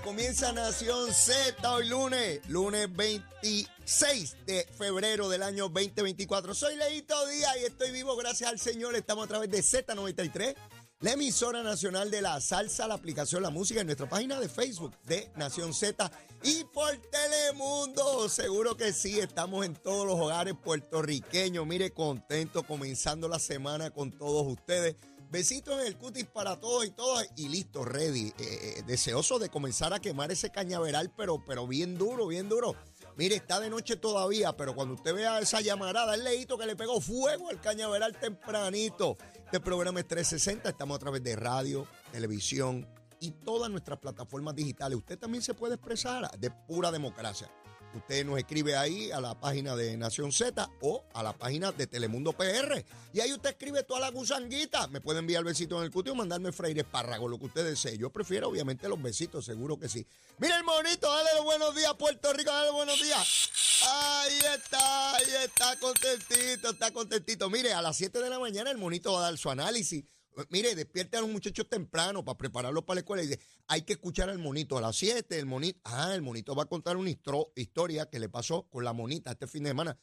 Comienza Nación Z hoy lunes, lunes 26 de febrero del año 2024. Soy Leito Díaz y estoy vivo gracias al Señor. Estamos a través de Z93, la emisora nacional de la salsa, la aplicación La Música en nuestra página de Facebook de Nación Z y por Telemundo. Seguro que sí, estamos en todos los hogares puertorriqueños. Mire, contento comenzando la semana con todos ustedes. Besitos en el cutis para todos y todas y listo, ready. Eh, eh, deseoso de comenzar a quemar ese cañaveral, pero, pero bien duro, bien duro. Mire, está de noche todavía, pero cuando usted vea esa llamarada, el leíto que le pegó fuego al cañaveral tempranito. Este programa es 360, estamos a través de radio, televisión y todas nuestras plataformas digitales. Usted también se puede expresar de pura democracia. Usted nos escribe ahí a la página de Nación Z o a la página de Telemundo PR. Y ahí usted escribe toda la gusanguita. Me puede enviar besitos en el cutis o mandarme freire espárrago, lo que usted desee. Yo prefiero, obviamente, los besitos, seguro que sí. Mira el monito, dale los buenos días, Puerto Rico, dale los buenos días. Ahí está, ahí está, contentito, está contentito. Mire, a las 7 de la mañana el monito va a dar su análisis Mire, despierte a los muchachos temprano para prepararlos para la escuela y dice, hay que escuchar al monito a las 7, el monito, ah, el monito va a contar una historia que le pasó con la monita este fin de semana.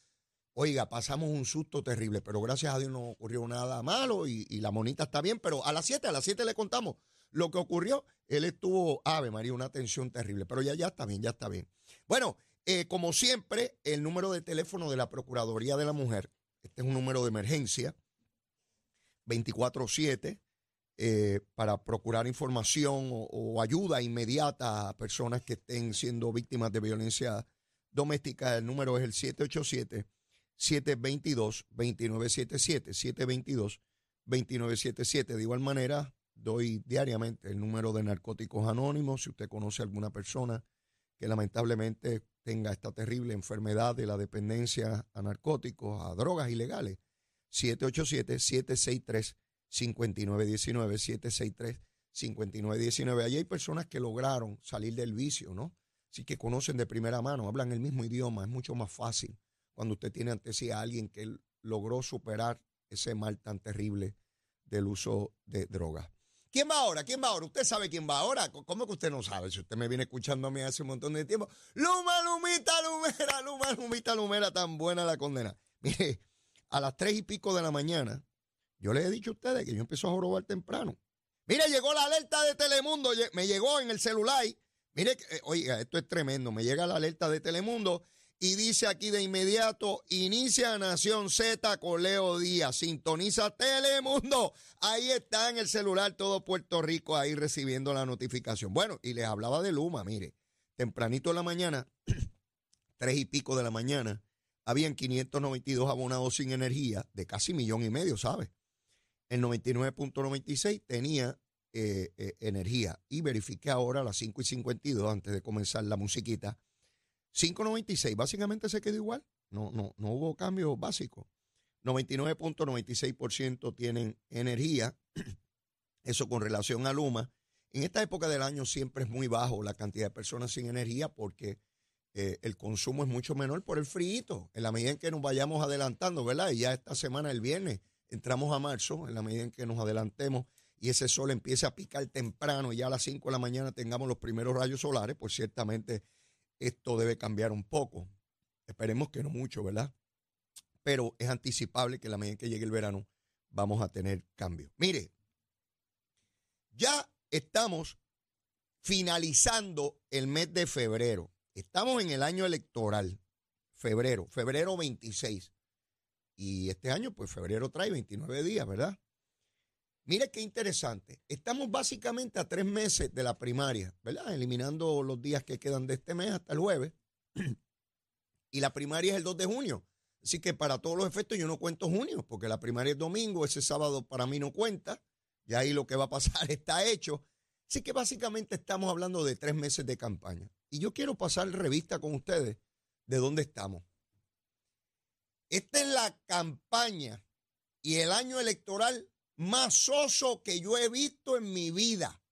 Oiga, pasamos un susto terrible, pero gracias a Dios no ocurrió nada malo y, la monita está bien, pero a las 7, a las 7 le contamos lo que ocurrió. Él estuvo, ave María, una tensión terrible, pero ya, ya está bien, ya está bien. Bueno, eh, como siempre, el número de teléfono de la Procuraduría de la Mujer, este es un número de emergencia, 24-7 eh, para procurar información o, ayuda inmediata a personas que estén siendo víctimas de violencia doméstica. El número es el 787-722-2977. 722-2977. De igual manera, doy diariamente el número de narcóticos anónimos. Si usted conoce a alguna persona que lamentablemente tenga esta terrible enfermedad de la dependencia a narcóticos, a drogas ilegales, 787-763-5919, 763-5919. Allí hay personas que lograron salir del vicio, ¿no? Así que conocen de primera mano, hablan el mismo idioma, es mucho más fácil cuando usted tiene ante sí a alguien que logró superar ese mal tan terrible del uso de drogas. ¿Quién va ahora? ¿Quién va ahora? Usted sabe quién va ahora. ¿Cómo que usted no sabe? Si usted me viene escuchando a mí hace un montón de tiempo. Luma, Lumita, Lumera, Luma, Lumita, Lumera, tan buena la condena. Mire, a las tres y pico de la mañana, yo les he dicho a ustedes que yo empiezo a jorobar temprano. Mire, llegó la alerta de Telemundo, me llegó en el celular. Mire, eh, oiga, esto es tremendo. Me llega la alerta de Telemundo y dice aquí de inmediato, inicia Nación Z con Leo Díaz, sintoniza Telemundo. Ahí está en el celular todo Puerto Rico ahí recibiendo la notificación. Bueno, y les hablaba de Luma, mire, tempranito en la mañana, tres y pico de la mañana, habían 592 abonados sin energía, de casi millón y medio, ¿sabes? El 99.96 tenía eh, eh, energía. Y verifiqué ahora a las 5 y 52, antes de comenzar la musiquita, 5.96, básicamente se quedó igual. No, no, no hubo cambio básico. 99.96% tienen energía. Eso con relación a Luma. En esta época del año siempre es muy bajo la cantidad de personas sin energía porque eh, el consumo es mucho menor por el frío. En la medida en que nos vayamos adelantando, ¿verdad? Y ya esta semana, el viernes, entramos a marzo, en la medida en que nos adelantemos y ese sol empiece a picar temprano, y ya a las 5 de la mañana tengamos los primeros rayos solares, pues ciertamente esto debe cambiar un poco. Esperemos que no mucho, ¿verdad? Pero es anticipable que en la medida en que llegue el verano vamos a tener cambios. Mire, ya estamos finalizando el mes de febrero. Estamos en el año electoral, febrero, febrero 26. Y este año, pues febrero trae 29 días, ¿verdad? Mire qué interesante. Estamos básicamente a tres meses de la primaria, ¿verdad? Eliminando los días que quedan de este mes hasta el jueves. y la primaria es el 2 de junio. Así que para todos los efectos yo no cuento junio, porque la primaria es domingo, ese sábado para mí no cuenta. Y ahí lo que va a pasar está hecho. Así que básicamente estamos hablando de tres meses de campaña. Y yo quiero pasar revista con ustedes de dónde estamos. Esta es la campaña y el año electoral más soso que yo he visto en mi vida.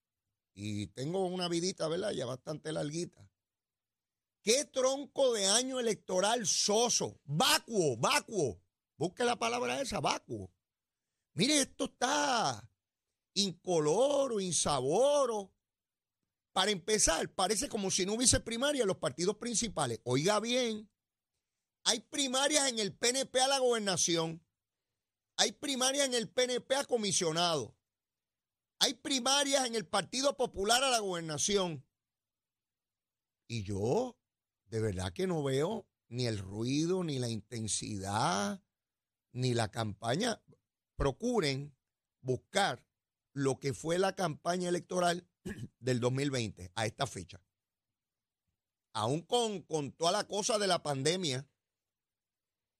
Y tengo una vidita, ¿verdad? Ya bastante larguita. ¿Qué tronco de año electoral soso? Vacuo, vacuo. Busque la palabra esa, vacuo. Mire, esto está incoloro, insaboro Para empezar, parece como si no hubiese primaria en los partidos principales. Oiga bien, hay primarias en el PNP a la gobernación, hay primarias en el PNP a comisionado, hay primarias en el Partido Popular a la gobernación. Y yo de verdad que no veo ni el ruido, ni la intensidad, ni la campaña. Procuren buscar lo que fue la campaña electoral del 2020 a esta fecha. Aún con, con toda la cosa de la pandemia,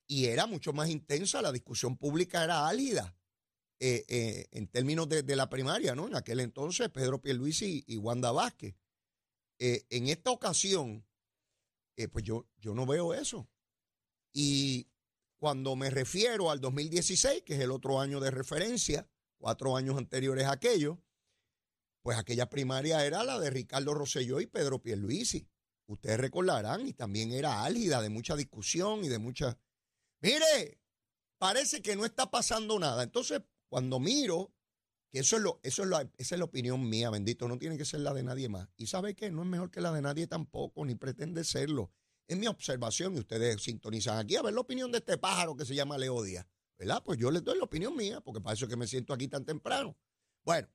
y era mucho más intensa, la discusión pública era álgida eh, eh, en términos de, la primaria, ¿no? En aquel entonces, Pedro Pierluisi y, y Wanda Vázquez. Eh, en esta ocasión, pues yo, yo no veo eso. Y cuando me refiero al 2016, que es el otro año de referencia, cuatro años anteriores a aquello, pues aquella primaria era la de Ricardo Rosselló y Pedro Pierluisi. Ustedes recordarán, y también era álgida de mucha discusión y de mucha... Mire, parece que no está pasando nada. Entonces, cuando miro, que eso es lo, eso es esa es la opinión mía, bendito, no tiene que ser la de nadie más. Y sabe qué, no es mejor que la de nadie tampoco, ni pretende serlo. Es mi observación y ustedes sintonizan aquí a ver la opinión de este pájaro que se llama Leodia. ¿verdad? Pues yo les doy la opinión mía, porque para eso es que me siento aquí tan temprano. Bueno,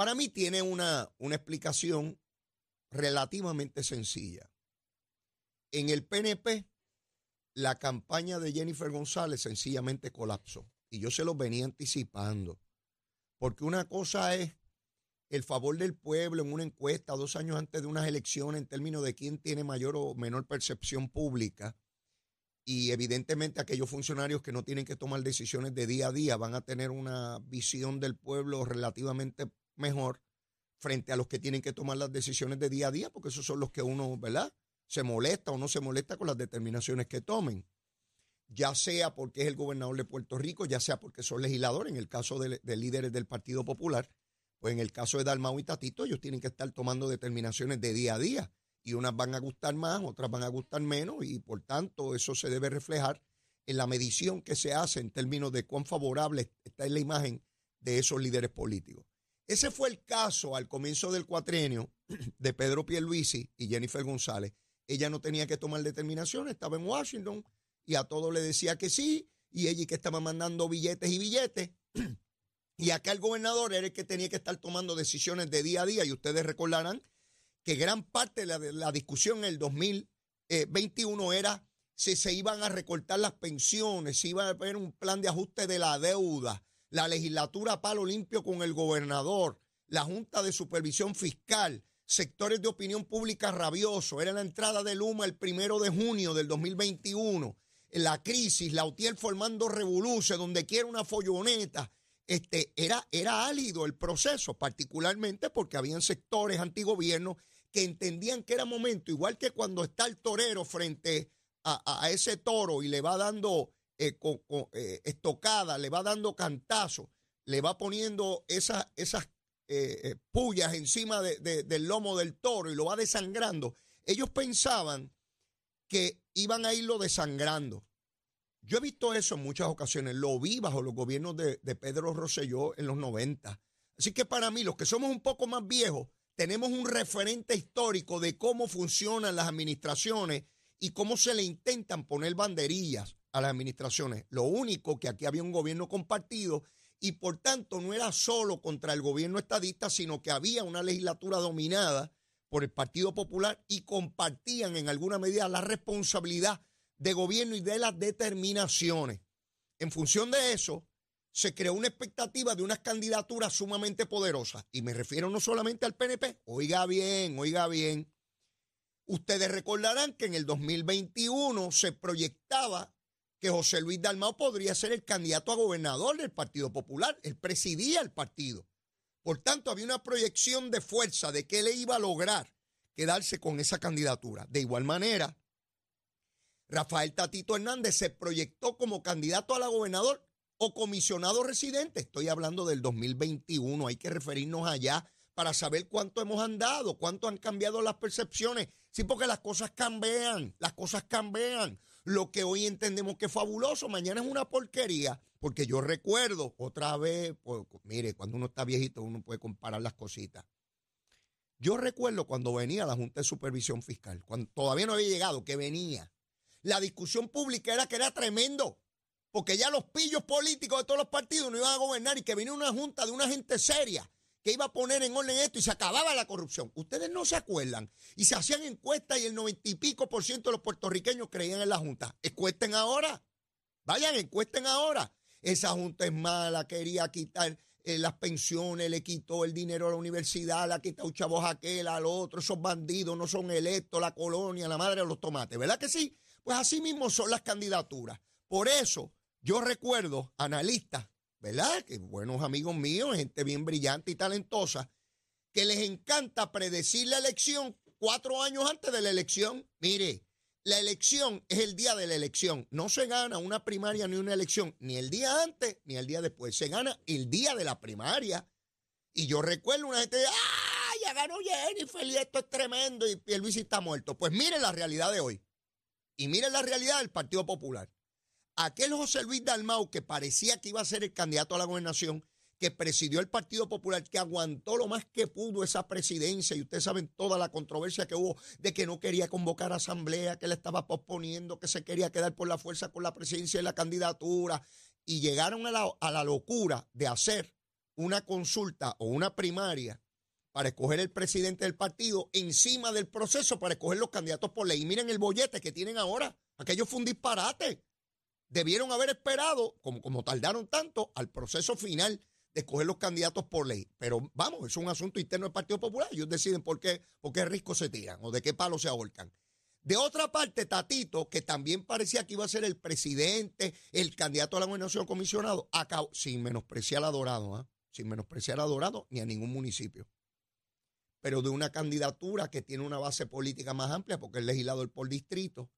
para mí tiene una, una explicación relativamente sencilla. En el PNP, la campaña de Jennifer González sencillamente colapsó. Y yo se lo venía anticipando. Porque una cosa es el favor del pueblo en una encuesta dos años antes de unas elecciones en términos de quién tiene mayor o menor percepción pública y evidentemente aquellos funcionarios que no tienen que tomar decisiones de día a día van a tener una visión del pueblo relativamente mejor frente a los que tienen que tomar las decisiones de día a día, porque esos son los que uno, ¿verdad? Se molesta o no se molesta con las determinaciones que tomen. Ya sea porque es el gobernador de Puerto Rico, ya sea porque son legisladores, en el caso de, de líderes del Partido Popular, pues en el caso de Dalmau y Tatito, ellos tienen que estar tomando determinaciones de día a día y unas van a gustar más, otras van a gustar menos y por tanto eso se debe reflejar en la medición que se hace en términos de cuán favorable está en la imagen de esos líderes políticos. Ese fue el caso al comienzo del cuatrenio de Pedro Pierluisi y Jennifer González. Ella no tenía que tomar determinaciones, estaba en Washington y a todos le decía que sí, y ella que estaba mandando billetes y billetes. Y acá el gobernador era el que tenía que estar tomando decisiones de día a día, y ustedes recordarán que gran parte de la, discusión en el 2021 era si se iban a recortar las pensiones, si iba a haber un plan de ajuste de la deuda, la legislatura palo limpio con el gobernador, la Junta de Supervisión Fiscal, sectores de opinión pública rabioso, era la entrada de Luma el primero de junio del 2021, la crisis, la UTIER formando revolución, donde quiera una folloneta, este, era, era álido el proceso, particularmente porque habían sectores antigobiernos que entendían que era momento, igual que cuando está el torero frente a, ese toro y le va dando eh, eh, estocada, le va dando cantazo, le va poniendo esas, esas eh, pullas encima del lomo del toro y lo va desangrando. Ellos pensaban que iban a irlo desangrando. Yo he visto eso en muchas ocasiones, lo vi bajo los gobiernos de, de Pedro Rosselló en los 90. Así que para mí, los que somos un poco más viejos, tenemos un referente histórico de cómo funcionan las administraciones y cómo se le intentan poner banderillas a las administraciones. Lo único que aquí había un gobierno compartido y por tanto no era solo contra el gobierno estadista, sino que había una legislatura dominada por el Partido Popular y compartían en alguna medida la responsabilidad de gobierno y de las determinaciones. En función de eso, se creó una expectativa de unas candidaturas sumamente poderosas. Y me refiero no solamente al PNP. Oiga bien, oiga bien. Ustedes recordarán que en el 2021 se proyectaba que José Luis Dalmao podría ser el candidato a gobernador del Partido Popular. Él presidía el partido. Por tanto, había una proyección de fuerza de que él iba a lograr quedarse con esa candidatura. De igual manera, Rafael Tatito Hernández se proyectó como candidato a la gobernador o comisionado residente. Estoy hablando del 2021, hay que referirnos allá para saber cuánto hemos andado, cuánto han cambiado las percepciones. Sí, porque las cosas cambian, las cosas cambian. Lo que hoy entendemos que es fabuloso, mañana es una porquería. Porque yo recuerdo otra vez, pues, mire, cuando uno está viejito uno puede comparar las cositas. Yo recuerdo cuando venía la Junta de Supervisión Fiscal, cuando todavía no había llegado, que venía. La discusión pública era que era tremendo, porque ya los pillos políticos de todos los partidos no iban a gobernar y que venía una junta de una gente seria que iba a poner en orden esto y se acababa la corrupción. Ustedes no se acuerdan. Y se hacían encuestas y el noventa y pico por ciento de los puertorriqueños creían en la Junta. Encuesten ahora. Vayan, encuesten ahora. Esa Junta es mala, quería quitar eh, las pensiones, le quitó el dinero a la universidad, le ha quitado chavos a aquel, al otro, esos bandidos no son electos, la colonia, la madre de los tomates, ¿verdad que sí? Pues así mismo son las candidaturas. Por eso yo recuerdo analistas, ¿verdad? Que buenos amigos míos, gente bien brillante y talentosa, que les encanta predecir la elección cuatro años antes de la elección. Mire, la elección es el día de la elección. No se gana una primaria ni una elección, ni el día antes ni el día después. Se gana el día de la primaria. Y yo recuerdo una gente, ¡ah! Ya ganó Jennifer y esto es tremendo y el Luis está muerto. Pues miren la realidad de hoy. Y miren la realidad del Partido Popular. Aquel José Luis Dalmau que parecía que iba a ser el candidato a la gobernación que presidió el Partido Popular, que aguantó lo más que pudo esa presidencia, y ustedes saben toda la controversia que hubo de que no quería convocar asamblea, que le estaba posponiendo, que se quería quedar por la fuerza con la presidencia y la candidatura, y llegaron a la, locura de hacer una consulta o una primaria para escoger el presidente del partido encima del proceso para escoger los candidatos por ley. Y miren el bollete que tienen ahora. Aquello fue un disparate. Debieron haber esperado, como, como tardaron tanto, al proceso final de escoger los candidatos por ley. Pero vamos, es un asunto interno del Partido Popular. Ellos deciden por qué, por qué risco se tiran o de qué palo se ahorcan. De otra parte, Tatito, que también parecía que iba a ser el presidente, el candidato a la gobernación comisionado, sin menospreciar a Dorado, ¿ah? sin menospreciar a Dorado ni a ningún municipio, pero de una candidatura que tiene una base política más amplia, porque es legislador por distrito,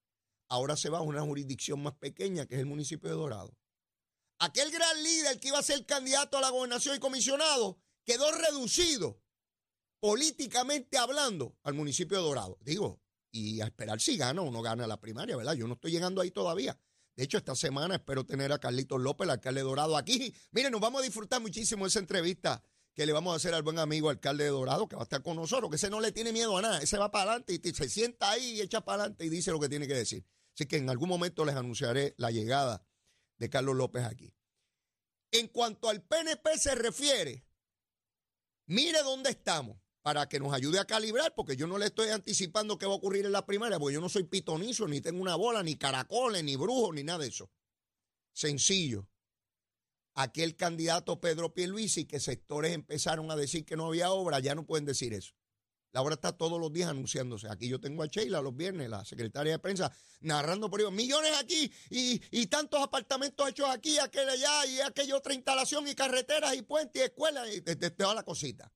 ahora se va a una jurisdicción más pequeña, que es el municipio de Dorado aquel gran líder que iba a ser candidato a la gobernación y comisionado quedó reducido políticamente hablando al municipio de Dorado. Digo, y a esperar si gana o no gana la primaria, ¿verdad? Yo no estoy llegando ahí todavía. De hecho, esta semana espero tener a Carlitos López, el alcalde de Dorado, aquí. Miren, nos vamos a disfrutar muchísimo esa entrevista que le vamos a hacer al buen amigo alcalde de Dorado, que va a estar con nosotros, que ese no le tiene miedo a nada, ese va para adelante y se sienta ahí y echa para adelante y dice lo que tiene que decir. Así que en algún momento les anunciaré la llegada de Carlos López aquí. En cuanto al PNP se refiere, mire dónde estamos para que nos ayude a calibrar, porque yo no le estoy anticipando qué va a ocurrir en la primaria, porque yo no soy pitonizo, ni tengo una bola, ni caracoles, ni brujos, ni nada de eso. Sencillo. Aquel candidato Pedro Pierluisi, que sectores empezaron a decir que no había obra, ya no pueden decir eso. La obra está todos los días anunciándose. Aquí yo tengo a Sheila los viernes, la secretaria de prensa, narrando por ello, millones aquí y, tantos apartamentos hechos aquí, aquel allá y aquella otra instalación y carreteras y puentes y escuelas y toda la cosita.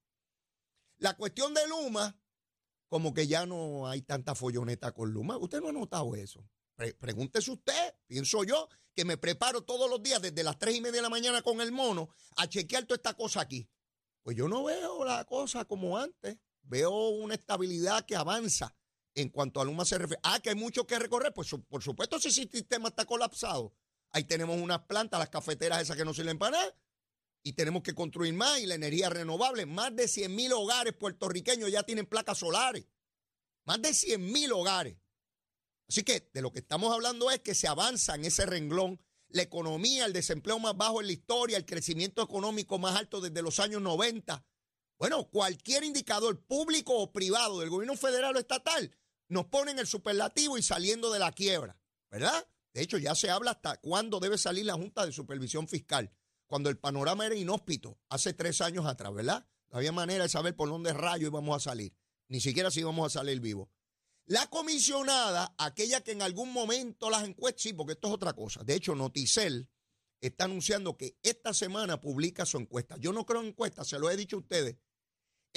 La cuestión de Luma, como que ya no hay tanta folloneta con Luma. Usted no ha notado eso. pregúntese usted, pienso yo, que me preparo todos los días desde las tres y media de la mañana con el mono a chequear toda esta cosa aquí. Pues yo no veo la cosa como antes veo una estabilidad que avanza en cuanto a Luma se refiere. Ah, que hay mucho que recorrer. Pues por supuesto, si ese sistema está colapsado. Ahí tenemos unas plantas, las cafeteras esas que no sirven para nada. Y tenemos que construir más y la energía renovable. Más de 100 mil hogares puertorriqueños ya tienen placas solares. Más de 100 mil hogares. Así que de lo que estamos hablando es que se avanza en ese renglón. La economía, el desempleo más bajo en la historia, el crecimiento económico más alto desde los años 90 bueno, cualquier indicador público o privado del gobierno federal o estatal nos pone en el superlativo y saliendo de la quiebra, ¿verdad? De hecho, ya se habla hasta cuándo debe salir la Junta de Supervisión Fiscal, cuando el panorama era inhóspito hace tres años atrás, ¿verdad? No había manera de saber por dónde rayo íbamos a salir, ni siquiera si íbamos a salir vivos. La comisionada, aquella que en algún momento las encuestas, sí, porque esto es otra cosa. De hecho, Noticel está anunciando que esta semana publica su encuesta. Yo no creo en encuestas, se lo he dicho a ustedes.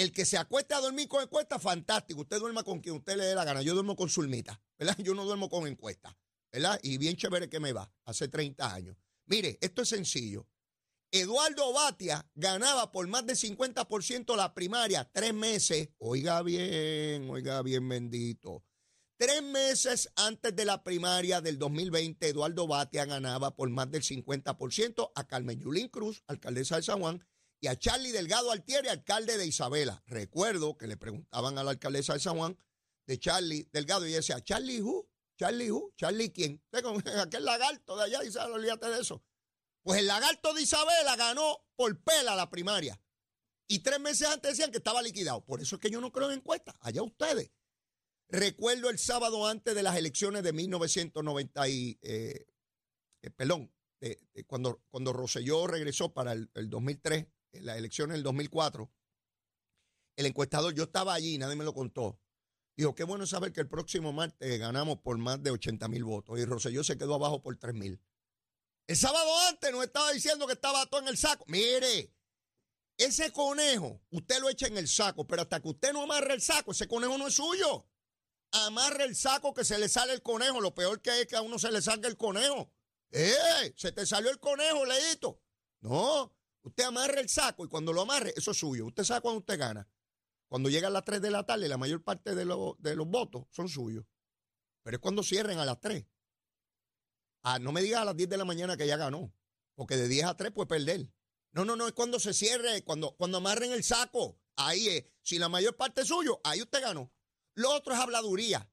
El que se acueste a dormir con encuesta, fantástico. Usted duerma con quien usted le dé la gana. Yo duermo con Zulmita, ¿verdad? Yo no duermo con encuesta, ¿verdad? Y bien chévere que me va, hace 30 años. Mire, esto es sencillo. Eduardo Batia ganaba por más del 50% la primaria tres meses. Oiga bien, oiga bien, bendito. Tres meses antes de la primaria del 2020, Eduardo Batia ganaba por más del 50% a Carmen Yulín Cruz, alcaldesa de San Juan, y a Charlie Delgado Altieri, alcalde de Isabela. Recuerdo que le preguntaban a la alcaldesa de San Juan de Charlie Delgado y decía, ¿Charlie who? ¿Charlie who? ¿Charlie quién? Aquel lagarto de allá, olvídate de eso. Pues el lagarto de Isabela ganó por pela la primaria. Y tres meses antes decían que estaba liquidado. Por eso es que yo no creo en encuestas. Allá ustedes. Recuerdo el sábado antes de las elecciones de 1990 y, eh, eh, perdón, cuando, cuando Rosselló regresó para el, 2003, en las elecciones del 2004, el encuestador, yo estaba allí, nadie me lo contó. Dijo, qué bueno saber que el próximo martes ganamos por más de 80 mil votos. Y Rosselló se quedó abajo por 3 mil. El sábado antes nos estaba diciendo que estaba todo en el saco. Mire, ese conejo, usted lo echa en el saco, pero hasta que usted no amarre el saco, ese conejo no es suyo. Amarre el saco que se le sale el conejo. Lo peor que es que a uno se le salga el conejo. ¡Eh! Se te salió el conejo, leíto. No, usted amarre el saco y cuando lo amarre, eso es suyo. Usted sabe cuando usted gana. Cuando llega a las 3 de la tarde, la mayor parte de, de los votos son suyos. Pero es cuando cierren a las 3. Ah, no me diga a las 10 de la mañana que ya ganó, porque de 10 a 3 puede perder. No, no, no, es cuando se cierre, cuando, cuando amarren el saco. Ahí es. Si la mayor parte es suyo, ahí usted ganó. Lo otro es habladuría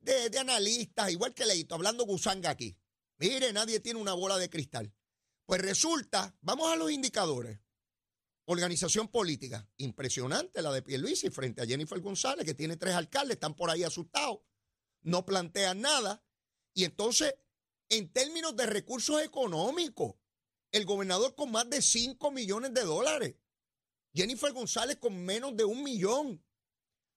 de, de analistas, igual que Leito, hablando gusanga aquí. Mire, nadie tiene una bola de cristal. Pues resulta, vamos a los indicadores. Organización política, impresionante la de Pierluisi frente a Jennifer González, que tiene tres alcaldes, están por ahí asustados, no plantean nada. Y entonces, en términos de recursos económicos, el gobernador con más de 5 millones de dólares, Jennifer González con menos de un millón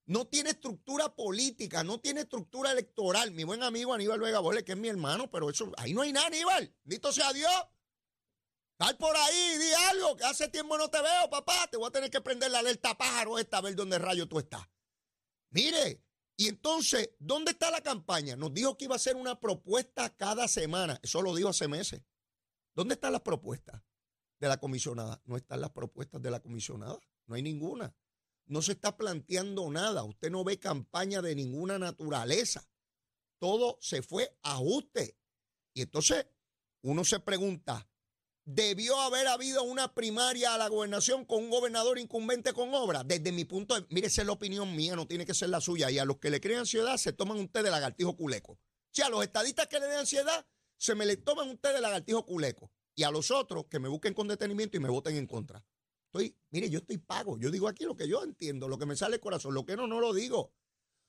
no tiene estructura política, no tiene estructura electoral. Mi buen amigo Aníbal Vega que es mi hermano, pero eso, ahí no hay nada, Aníbal. Dito sea Dios. Sal por ahí, di algo, que hace tiempo no te veo, papá. Te voy a tener que prender la alerta pájaro esta, a ver dónde rayo tú estás. Mire, y entonces, ¿dónde está la campaña? Nos dijo que iba a ser una propuesta cada semana. Eso lo dijo hace meses. ¿Dónde están las propuestas de la comisionada? No están las propuestas de la comisionada. No hay ninguna no se está planteando nada. Usted no ve campaña de ninguna naturaleza. Todo se fue a ajuste. Y entonces uno se pregunta, ¿debió haber habido una primaria a la gobernación con un gobernador incumbente con obra? Desde mi punto de vista, mire, esa es la opinión mía, no tiene que ser la suya. Y a los que le creen ansiedad se toman té de lagartijo culeco. Si a los estadistas que le den ansiedad, se me le toman té de lagartijo culeco. Y a los otros que me busquen con detenimiento y me voten en contra mire, yo estoy pago. Yo digo aquí lo que yo entiendo, lo que me sale el corazón. Lo que no, no lo digo.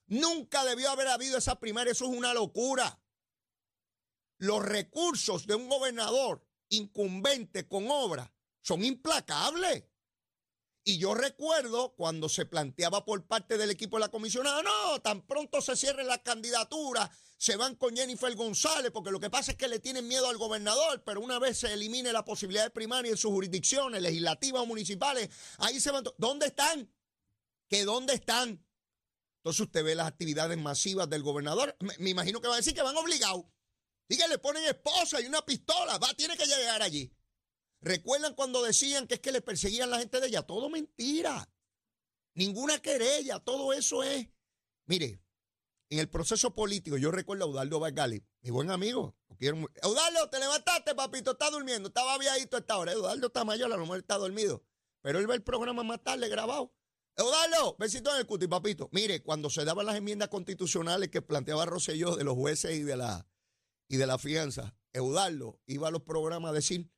Nunca debió haber habido esa primaria. Eso es una locura. Los recursos de un gobernador incumbente con obra son implacables. Y yo recuerdo cuando se planteaba por parte del equipo de la comisionada, no, tan pronto se cierre la candidatura, se van con Jennifer González, porque lo que pasa es que le tienen miedo al gobernador, pero una vez se elimine la posibilidad de primaria en sus jurisdicciones, legislativas o municipales, ahí se van. ¿Dónde están? ¿Que dónde están? Entonces usted ve las actividades masivas del gobernador, me, imagino que va a decir que van obligados. Y que le ponen esposa y una pistola, va, tiene que llegar allí. ¿Recuerdan cuando decían que es que le perseguían la gente de ella? Todo mentira. Ninguna querella, todo eso es. Mire, en el proceso político, yo recuerdo a Eudaldo Vargali, mi buen amigo. Eudaldo, te levantaste, papito, está durmiendo, estaba viejito a esta hora. Eudaldo está mayor, a lo mejor está dormido. Pero él ve el programa más tarde grabado. Eudaldo, besito en el cuti, papito. Mire, cuando se daban las enmiendas constitucionales que planteaba Rosselló de los jueces y de la, y de la fianza, Eudaldo iba a los programas a decir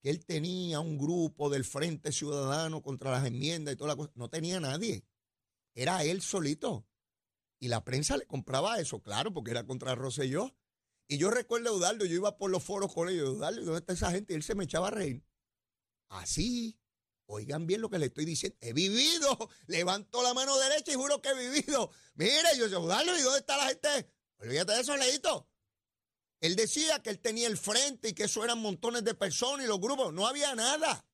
que él tenía un grupo del Frente Ciudadano contra las enmiendas y toda la cosa. No tenía nadie. Era él solito. Y la prensa le compraba eso, claro, porque era contra Rosselló. Y yo recuerdo a Eudaldo, yo iba por los foros con ellos, Eudaldo, ¿dónde está esa gente? Y él se me echaba a reír. Así, oigan bien lo que le estoy diciendo. He vivido, levanto la mano derecha y juro que he vivido. Mire, yo, Eudaldo, ¿y dónde está la gente? Olvídate de eso, Leito. Él decía que él tenía el frente y que eso eran montones de personas y los grupos. No había nada.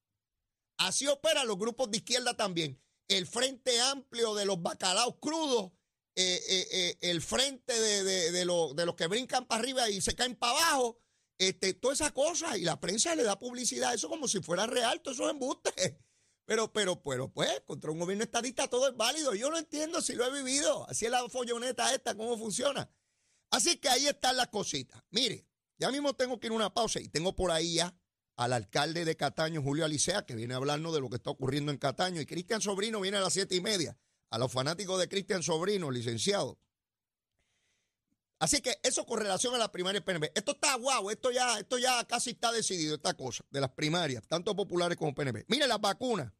Así operan los grupos de izquierda también. El frente amplio de los bacalaos crudos, eh, eh, eh, el frente de, los que brincan para arriba y se caen para abajo, este, todas esas cosas. Y la prensa le da publicidad eso como si fuera real, todo eso es embuste. Pero, pero, pero, pues, contra un gobierno estadista todo es válido. Yo no entiendo si lo he vivido. Así es la folloneta esta, cómo funciona. Así que ahí están las cositas. Mire, ya mismo tengo que ir a una pausa y tengo por ahí ya al alcalde de Cataño, Julio Alicea, que viene a hablarnos de lo que está ocurriendo en Cataño. Y Cristian Sobrino viene a las siete y media. A los fanáticos de Cristian Sobrino, licenciado. Así que eso con relación a la primaria PNP. Esto está guau, esto ya, esto ya casi está decidido, esta cosa, de las primarias, tanto populares como PNP. Mire las vacunas.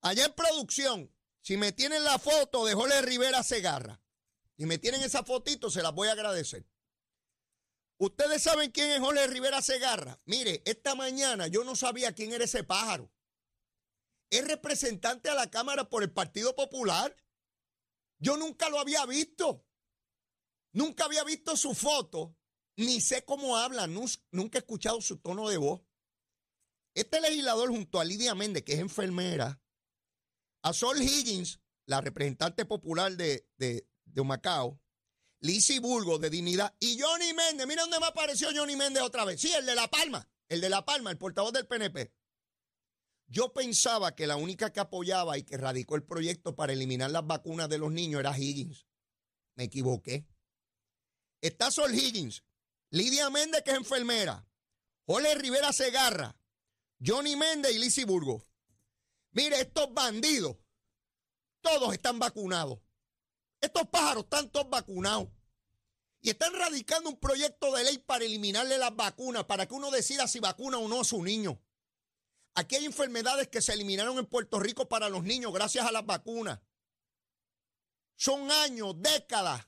Allá en producción, si me tienen la foto de Jorge Rivera Segarra y me tienen esa fotito, se las voy a agradecer. Ustedes saben quién es Jorge Rivera Segarra. Mire, esta mañana yo no sabía quién era ese pájaro. Es representante a la Cámara por el Partido Popular. Yo nunca lo había visto. Nunca había visto su foto, ni sé cómo habla, nunca he escuchado su tono de voz. Este legislador junto a Lidia Méndez, que es enfermera, a Sol Higgins, la representante popular de, de, de Macao, Lizzie Burgo de Dignidad y Johnny Méndez. Mira dónde me apareció Johnny Méndez otra vez. Sí, el de La Palma, el de La Palma, el portavoz del PNP. Yo pensaba que la única que apoyaba y que radicó el proyecto para eliminar las vacunas de los niños era Higgins. Me equivoqué. Está Sol Higgins, Lidia Méndez, que es enfermera, Jorge Rivera Segarra, Johnny Méndez y Lizzie Burgo. Mire, estos bandidos, todos están vacunados. Estos pájaros están todos vacunados. Y están radicando un proyecto de ley para eliminarle las vacunas, para que uno decida si vacuna o no a su niño. Aquí hay enfermedades que se eliminaron en Puerto Rico para los niños gracias a las vacunas. Son años, décadas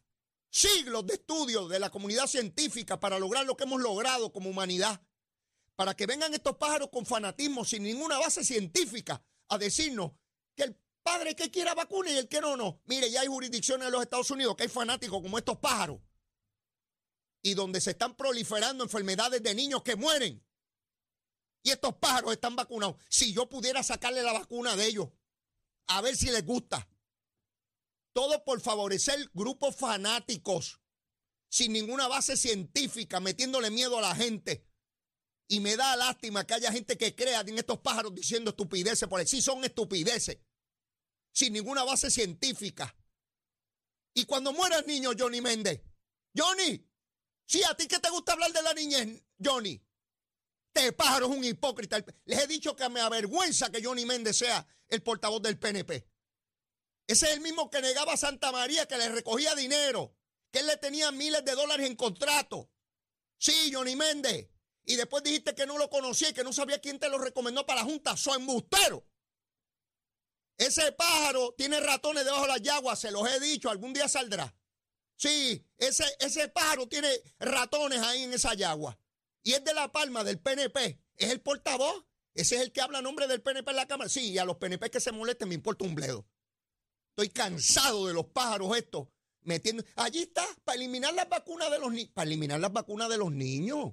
siglos de estudio de la comunidad científica para lograr lo que hemos logrado como humanidad. Para que vengan estos pájaros con fanatismo, sin ninguna base científica, a decirnos que el padre que quiera vacuna y el que no, no. Mire, ya hay jurisdicciones en los Estados Unidos que hay fanáticos como estos pájaros. Y donde se están proliferando enfermedades de niños que mueren. Y estos pájaros están vacunados. Si yo pudiera sacarle la vacuna de ellos, a ver si les gusta. Todo por favorecer grupos fanáticos, sin ninguna base científica, metiéndole miedo a la gente. Y me da lástima que haya gente que crea en estos pájaros diciendo estupideces, porque sí son estupideces, sin ninguna base científica. Y cuando muera el niño Johnny Méndez, Johnny, sí, a ti que te gusta hablar de la niñez, Johnny, este pájaro es un hipócrita. Les he dicho que me avergüenza que Johnny Méndez sea el portavoz del PNP. Ese es el mismo que negaba a Santa María, que le recogía dinero, que él le tenía miles de dólares en contrato. Sí, Johnny Méndez. Y después dijiste que no lo conocía y que no sabía quién te lo recomendó para la Junta. Soy embustero. Ese pájaro tiene ratones debajo de las yaguas, se los he dicho, algún día saldrá. Sí, ese, ese pájaro tiene ratones ahí en esa yagua. Y es de la palma del PNP. Es el portavoz. Ese es el que habla a nombre del PNP en la Cámara. Sí, y a los PNP que se molesten me importa un bledo. Estoy cansado de los pájaros estos metiendo. Allí está, para eliminar las vacunas de los niños. Para eliminar las vacunas de los niños.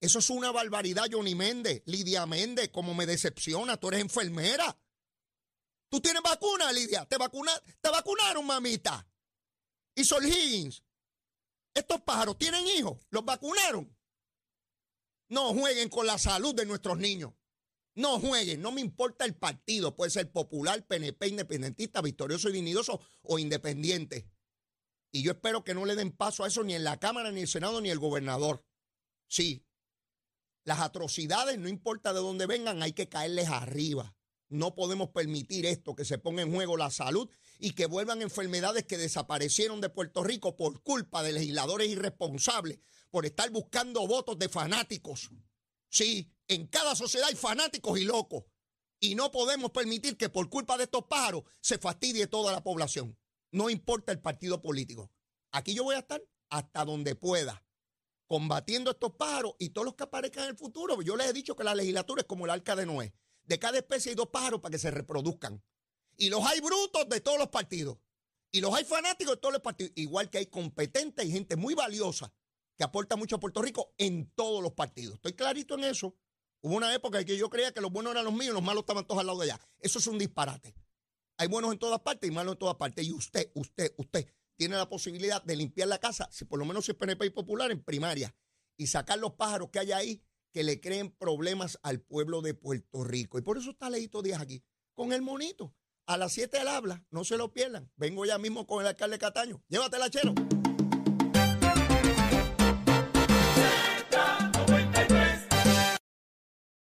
Eso es una barbaridad, Johnny Méndez. Lidia Méndez, como me decepciona, tú eres enfermera. ¿Tú tienes vacuna, Lidia? ¿Te, te vacunaron, mamita? Y Sol Higgins, estos pájaros tienen hijos, los vacunaron. No jueguen con la salud de nuestros niños. No jueguen, no me importa el partido, puede ser popular, PNP, independentista, victorioso y dignidoso o independiente. Y yo espero que no le den paso a eso ni en la Cámara, ni el Senado, ni el gobernador. Sí, las atrocidades, no importa de dónde vengan, hay que caerles arriba. No podemos permitir esto, que se ponga en juego la salud y que vuelvan enfermedades que desaparecieron de Puerto Rico por culpa de legisladores irresponsables, por estar buscando votos de fanáticos. Sí, en cada sociedad hay fanáticos y locos. Y no podemos permitir que por culpa de estos pájaros se fastidie toda la población. No importa el partido político. Aquí yo voy a estar hasta donde pueda, combatiendo estos pájaros y todos los que aparezcan en el futuro. Yo les he dicho que la legislatura es como el arca de Noé. De cada especie hay dos pájaros para que se reproduzcan. Y los hay brutos de todos los partidos. Y los hay fanáticos de todos los partidos. Igual que hay competentes y gente muy valiosa que aporta mucho a Puerto Rico en todos los partidos. Estoy clarito en eso. Hubo una época en que yo creía que los buenos eran los míos y los malos estaban todos al lado de allá. Eso es un disparate. Hay buenos en todas partes y malos en todas partes. Y usted, usted, usted tiene la posibilidad de limpiar la casa, si por lo menos es PNP y popular, en primaria. Y sacar los pájaros que hay ahí que le creen problemas al pueblo de Puerto Rico. Y por eso está Leito Díaz aquí, con el monito. A las 7 al habla, no se lo pierdan. Vengo ya mismo con el alcalde Cataño. Llévatela, chero.